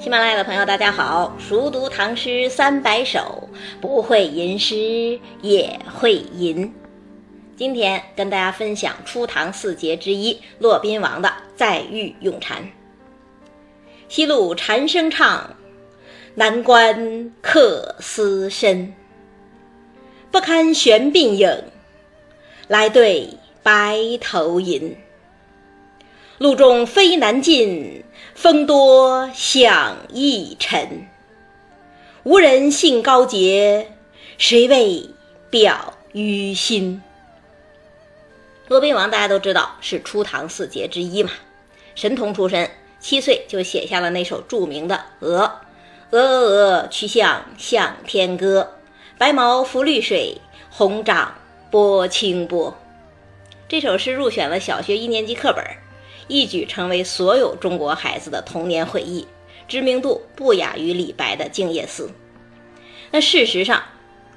喜马拉雅的朋友，大家好！熟读唐诗三百首，不会吟诗也会吟。今天跟大家分享初唐四杰之一骆宾王的《再遇咏蝉》：西路蝉声唱，南关客思深。不堪玄鬓影，来对白头吟。路中飞难进，风多响易沉。无人信高洁，谁为表于心？骆宾王大家都知道是初唐四杰之一嘛，神童出身，七岁就写下了那首著名的《鹅》：鹅鹅鹅，曲项向天歌。白毛浮绿水，红掌拨清波。这首诗入选了小学一年级课本。一举成为所有中国孩子的童年回忆，知名度不亚于李白的《静夜思》。那事实上，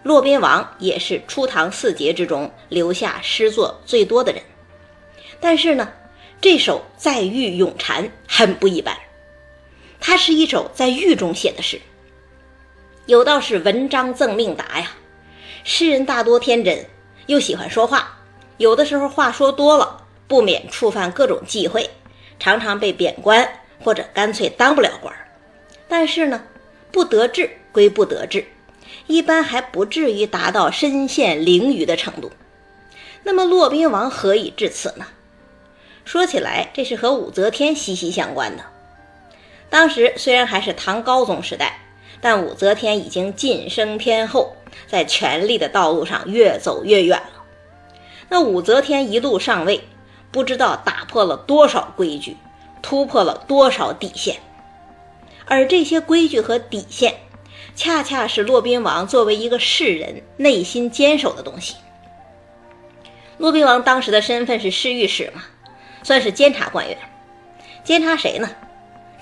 骆宾王也是初唐四杰之中留下诗作最多的人。但是呢，这首《在狱咏蝉》很不一般，它是一首在狱中写的诗。有道是文章赠命达呀，诗人大多天真，又喜欢说话，有的时候话说多了。不免触犯各种忌讳，常常被贬官，或者干脆当不了官。但是呢，不得志归不得志，一般还不至于达到身陷囹圄的程度。那么骆宾王何以至此呢？说起来，这是和武则天息息相关的。当时虽然还是唐高宗时代，但武则天已经晋升天后，在权力的道路上越走越远了。那武则天一路上位。不知道打破了多少规矩，突破了多少底线，而这些规矩和底线，恰恰是骆宾王作为一个士人内心坚守的东西。骆宾王当时的身份是侍御史嘛，算是监察官员，监察谁呢？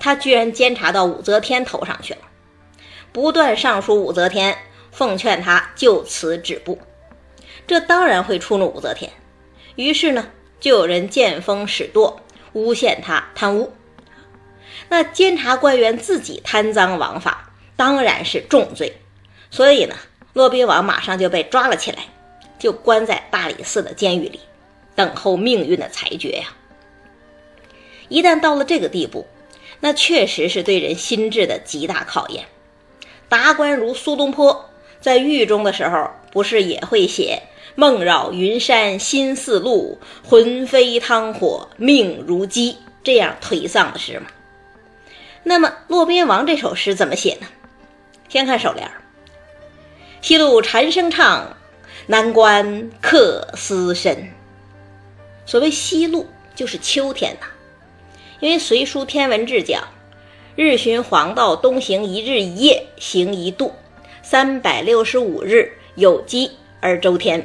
他居然监察到武则天头上去了，不断上书武则天，奉劝他就此止步，这当然会触怒武则天。于是呢。就有人见风使舵，诬陷他贪污。那监察官员自己贪赃枉法，当然是重罪。所以呢，骆宾王马上就被抓了起来，就关在大理寺的监狱里，等候命运的裁决呀。一旦到了这个地步，那确实是对人心智的极大考验。达官如苏东坡在狱中的时候，不是也会写？梦绕云山心似鹿，魂飞汤火命如鸡，这样颓丧的诗吗？那么骆宾王这首诗怎么写呢？先看首联：西路蝉声唱，南关客思深。所谓西路，就是秋天呐。因为《隋书天文志》讲，日循黄道东行一日一夜，行一度，三百六十五日有基而周天。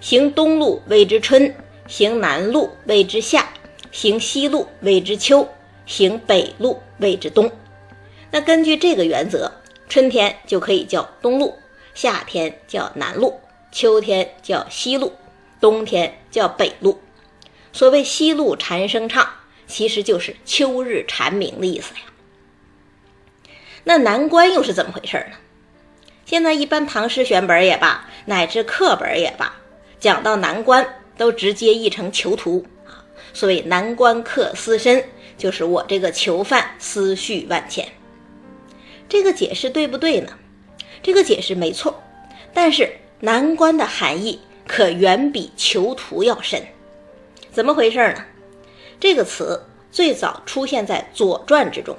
行东路谓之春，行南路谓之夏，行西路谓之秋，行北路谓之冬。那根据这个原则，春天就可以叫东路，夏天叫南路，秋天叫西路，冬天叫北路。所谓西路蝉声唱，其实就是秋日蝉鸣的意思呀。那南关又是怎么回事呢？现在一般唐诗选本也罢，乃至课本也罢。讲到难关，都直接译成囚徒啊。所谓难关客思深，就是我这个囚犯思绪万千。这个解释对不对呢？这个解释没错，但是难关的含义可远比囚徒要深。怎么回事呢？这个词最早出现在《左传》之中，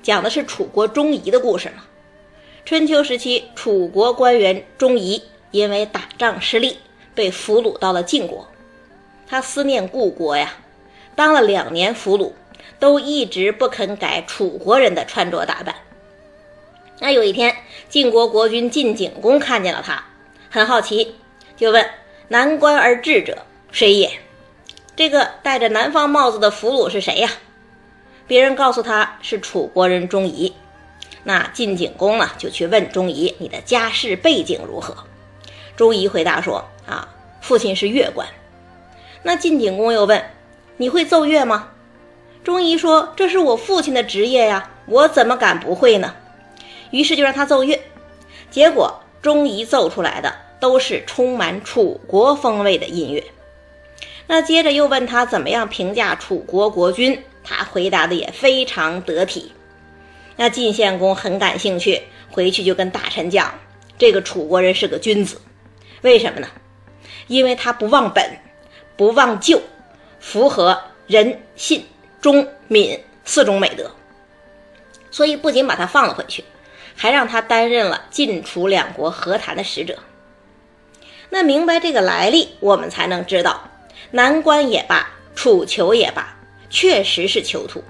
讲的是楚国钟仪的故事嘛。春秋时期，楚国官员钟仪因为打仗失利。被俘虏到了晋国，他思念故国呀，当了两年俘虏，都一直不肯改楚国人的穿着打扮。那有一天，晋国国君晋景公看见了他，很好奇，就问：“南关而至者谁也？”这个戴着南方帽子的俘虏是谁呀？别人告诉他是楚国人钟仪。那晋景公呢，就去问钟仪：“你的家世背景如何？”钟仪回答说：“啊，父亲是乐官。”那晋景公又问：“你会奏乐吗？”钟仪说：“这是我父亲的职业呀，我怎么敢不会呢？于是就让他奏乐，结果钟仪奏出来的都是充满楚国风味的音乐。那接着又问他怎么样评价楚国国君，他回答的也非常得体。那晋献公很感兴趣，回去就跟大臣讲，这个楚国人是个君子，为什么呢？因为他不忘本，不忘旧，符合仁、信、忠、敏四种美德，所以不仅把他放了回去，还让他担任了晋楚两国和谈的使者。那明白这个来历，我们才能知道。南关也罢，楚囚也罢，确实是囚徒，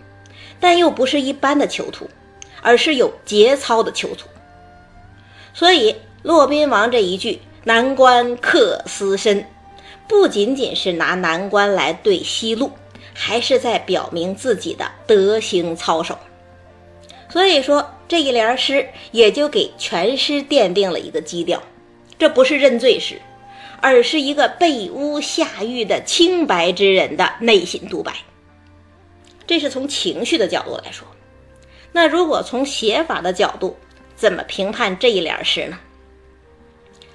但又不是一般的囚徒，而是有节操的囚徒。所以骆宾王这一句“南关客思深”，不仅仅是拿南关来对西路，还是在表明自己的德行操守。所以说这一联诗也就给全诗奠定了一个基调，这不是认罪诗。而是一个被诬下狱的清白之人的内心独白。这是从情绪的角度来说。那如果从写法的角度，怎么评判这一联诗呢？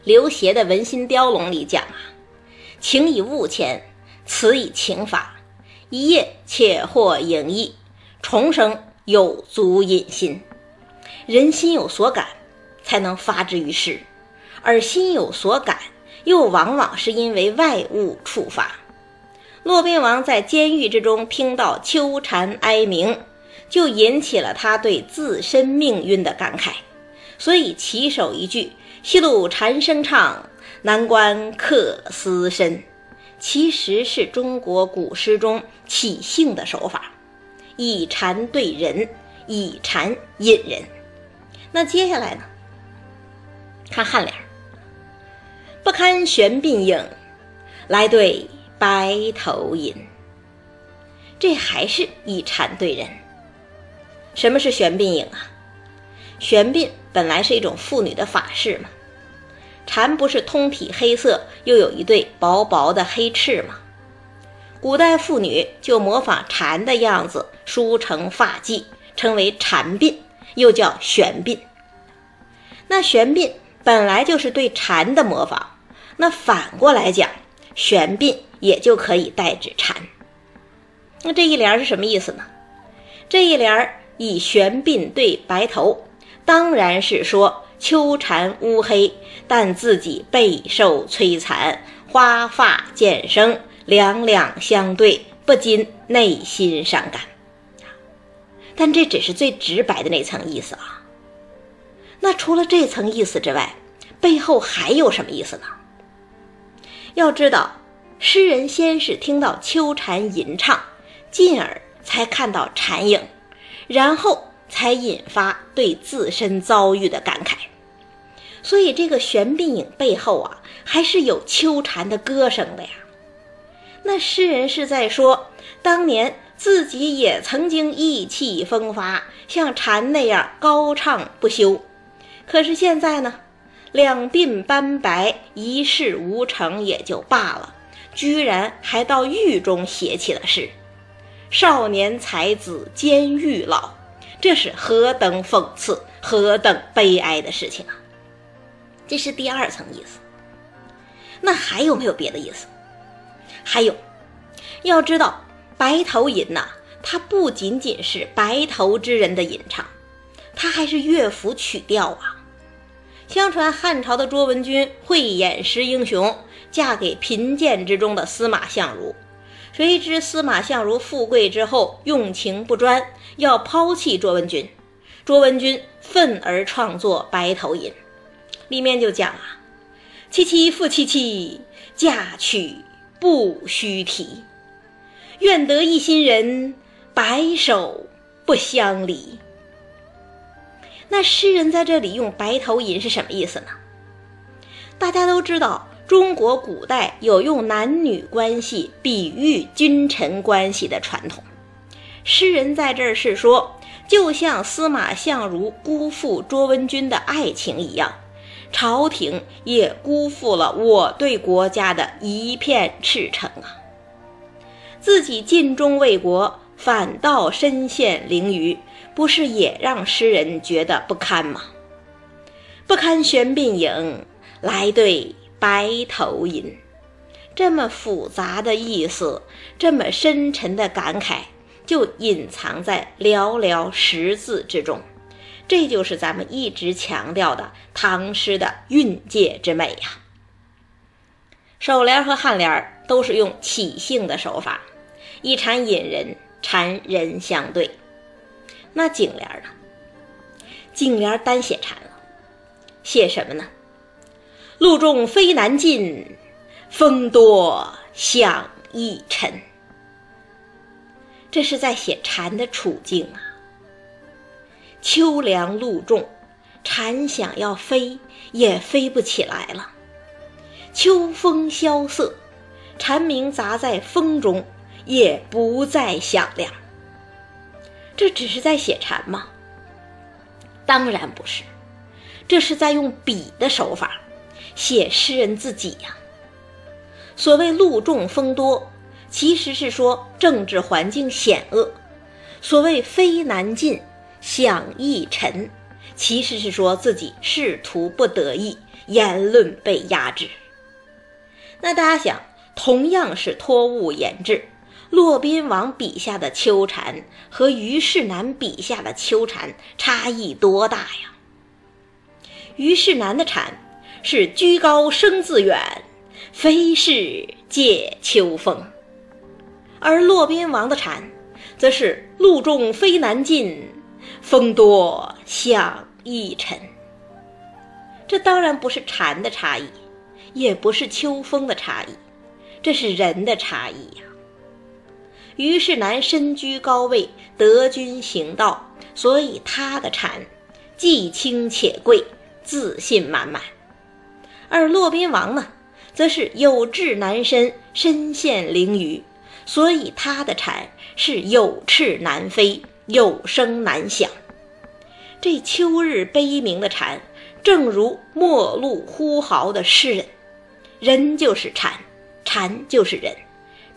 刘勰的《文心雕龙》里讲啊：“情以物迁，词以情发，一夜且获影意，重生有足引心。人心有所感，才能发之于诗，而心有所感。”又往往是因为外物触发。骆宾王在监狱之中听到秋蝉哀鸣，就引起了他对自身命运的感慨，所以起手一句“西路蝉声唱，南关客思深”，其实是中国古诗中起兴的手法，以蝉对人，以蝉引人。那接下来呢？看颔联。不堪玄鬓影，来对白头吟。这还是以蝉对人。什么是悬鬓影啊？悬鬓本来是一种妇女的发饰嘛。蝉不是通体黑色，又有一对薄薄的黑翅吗？古代妇女就模仿蝉的样子梳成发髻，称为蝉鬓，又叫悬鬓。那悬鬓本来就是对蝉的模仿。那反过来讲，悬鬓也就可以代指蝉。那这一联是什么意思呢？这一联以玄鬓对白头，当然是说秋蝉乌黑，但自己备受摧残，花发渐生，两两相对，不禁内心伤感。但这只是最直白的那层意思啊。那除了这层意思之外，背后还有什么意思呢？要知道，诗人先是听到秋蝉吟唱，进而才看到蝉影，然后才引发对自身遭遇的感慨。所以，这个悬鬓影背后啊，还是有秋蝉的歌声的呀。那诗人是在说，当年自己也曾经意气风发，像蝉那样高唱不休，可是现在呢？两鬓斑白，一事无成也就罢了，居然还到狱中写起了诗。少年才子监狱老，这是何等讽刺，何等悲哀的事情啊！这是第二层意思。那还有没有别的意思？还有，要知道白头吟呐，它不仅仅是白头之人的吟唱，它还是乐府曲调啊。相传汉朝的卓文君慧眼识英雄，嫁给贫贱之中的司马相如。谁知司马相如富贵之后用情不专，要抛弃卓文君。卓文君愤而创作《白头吟》，里面就讲啊：“凄凄复凄凄，嫁娶不须啼。愿得一心人，白首不相离。”那诗人在这里用“白头吟”是什么意思呢？大家都知道，中国古代有用男女关系比喻君臣关系的传统。诗人在这儿是说，就像司马相如辜负卓文君的爱情一样，朝廷也辜负了我对国家的一片赤诚啊！自己尽忠为国，反倒身陷囹圄。不是也让诗人觉得不堪吗？不堪玄鬓影，来对白头吟。这么复杂的意思，这么深沉的感慨，就隐藏在寥寥十字之中。这就是咱们一直强调的唐诗的韵界之美呀。首联和颔联都是用起兴的手法，以禅引人，禅人相对。那颈联呢？颈联单写禅了，写什么呢？路重飞难进，风多响易沉。这是在写蝉的处境啊。秋凉露重，蝉想要飞也飞不起来了。秋风萧瑟，蝉鸣杂在风中，也不再响亮。这只是在写蝉吗？当然不是，这是在用笔的手法写诗人自己呀。所谓路重风多，其实是说政治环境险恶；所谓非难进。想易沉，其实是说自己仕途不得意，言论被压制。那大家想，同样是托物言志，骆宾王笔下的秋蝉和虞世南笔下的秋蝉差异多大呀？虞世南的蝉是居高声自远，飞是借秋风，而骆宾王的蝉则是路重飞难进。风多响易沉，这当然不是蝉的差异，也不是秋风的差异，这是人的差异呀。虞世南身居高位，得君行道，所以他的蝉既清且贵，自信满满；而骆宾王呢，则是有志难伸，身陷囹圄，所以他的蝉是有翅难飞。有声难响，这秋日悲鸣的蝉，正如末路呼号的诗人。人就是蝉，蝉就是人，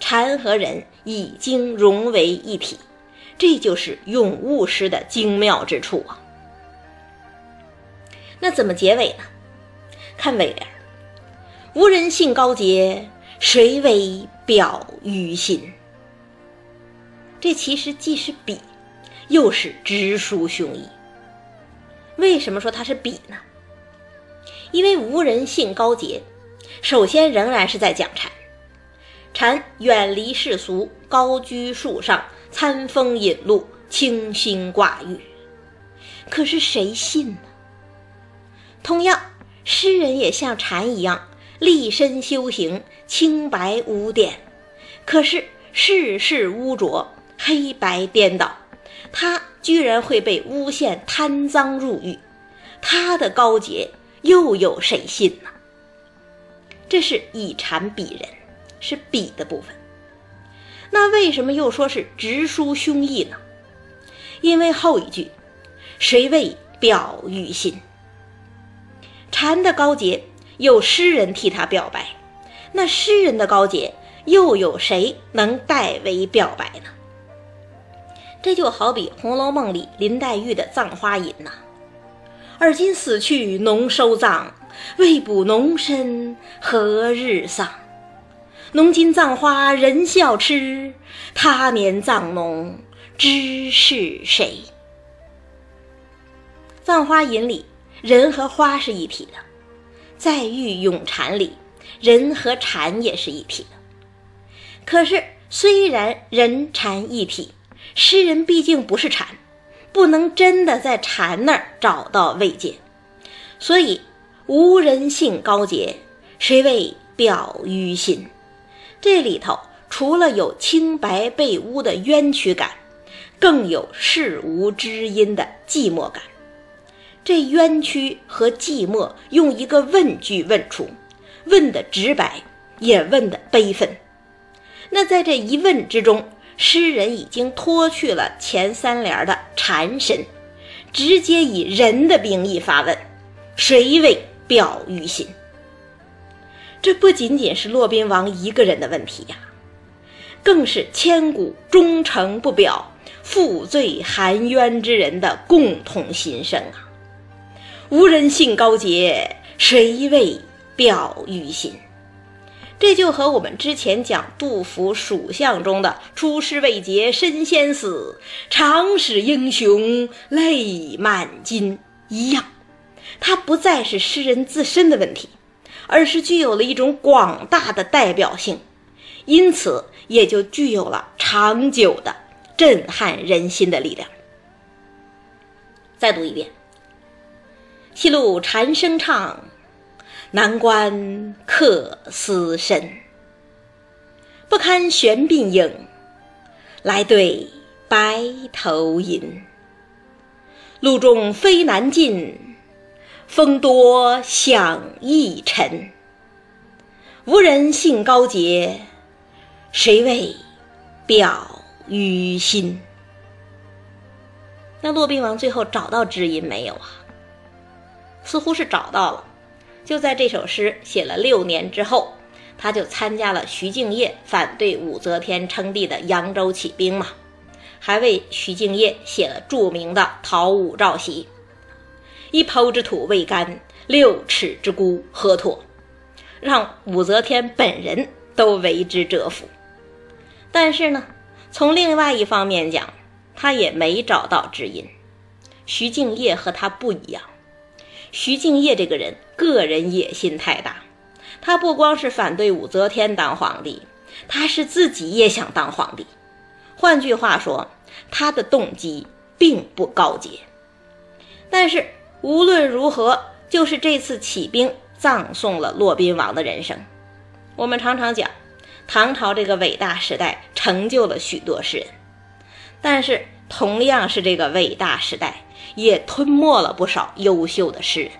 蝉和人已经融为一体，这就是咏物诗的精妙之处啊。那怎么结尾呢？看尾联：“无人信高洁，谁为表于心？”这其实既是比。又是直抒胸臆。为什么说它是比呢？因为无人信高洁，首先仍然是在讲蝉。蝉远离世俗，高居树上，餐风饮露，清心寡欲。可是谁信呢？同样，诗人也像蝉一样，立身修行，清白无点。可是世事污浊，黑白颠倒。他居然会被诬陷贪赃入狱，他的高洁又有谁信呢？这是以禅比人，是比的部分。那为什么又说是直抒胸臆呢？因为后一句“谁为表于心”，禅的高洁有诗人替他表白，那诗人的高洁又有谁能代为表白呢？这就好比《红楼梦》里林黛玉的《葬花吟》呐，而今死去侬收葬，未卜侬身何日丧？侬今葬花人笑痴，他年葬侬知是谁？《葬花吟》里人和花是一体的，在玉咏蝉里人和蝉也是一体的。可是虽然人蝉一体，诗人毕竟不是蝉，不能真的在蝉那儿找到慰藉，所以无人性高洁，谁为表于心？这里头除了有清白被污的冤屈感，更有世无知音的寂寞感。这冤屈和寂寞用一个问句问出，问的直白，也问的悲愤。那在这一问之中。诗人已经脱去了前三联的蝉身，直接以人的名义发问：“谁为表于心？”这不仅仅是骆宾王一个人的问题呀，更是千古忠诚不表、负罪含冤之人的共同心声啊！无人信高洁，谁为表于心？这就和我们之前讲杜甫蜀相中的“出师未捷身先死，长使英雄泪满襟”一样，它不再是诗人自身的问题，而是具有了一种广大的代表性，因此也就具有了长久的震撼人心的力量。再读一遍。西路蝉声唱，南关客思深。不堪玄鬓影，来对白头吟。路中飞难进，风多响易沉。无人信高洁，谁为表于心？那骆宾王最后找到知音没有啊？似乎是找到了，就在这首诗写了六年之后，他就参加了徐敬业反对武则天称帝的扬州起兵嘛，还为徐敬业写了著名的《讨武曌檄》：“一抔之土未干，六尺之孤何托？”让武则天本人都为之折服。但是呢，从另外一方面讲，他也没找到知音。徐敬业和他不一样。徐敬业这个人，个人野心太大。他不光是反对武则天当皇帝，他是自己也想当皇帝。换句话说，他的动机并不高洁。但是无论如何，就是这次起兵葬送了骆宾王的人生。我们常常讲，唐朝这个伟大时代成就了许多诗人，但是同样是这个伟大时代。也吞没了不少优秀的诗人，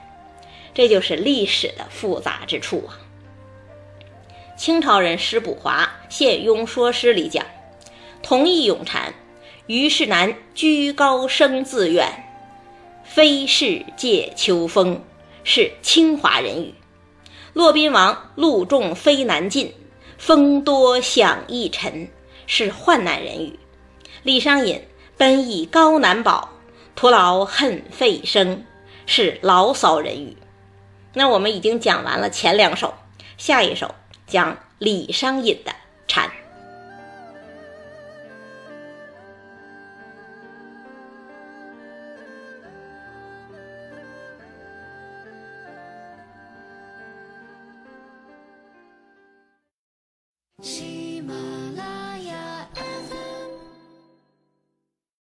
这就是历史的复杂之处啊。清朝人施补华《献庸说诗》里讲：“同意咏蝉，虞世南居高声自远，非是借秋风，是清华人语。”骆宾王路重飞难进，风多响易沉，是患难人语。李商隐奔以高难保。徒劳恨费声，是牢骚人语。那我们已经讲完了前两首，下一首讲李商隐的蝉。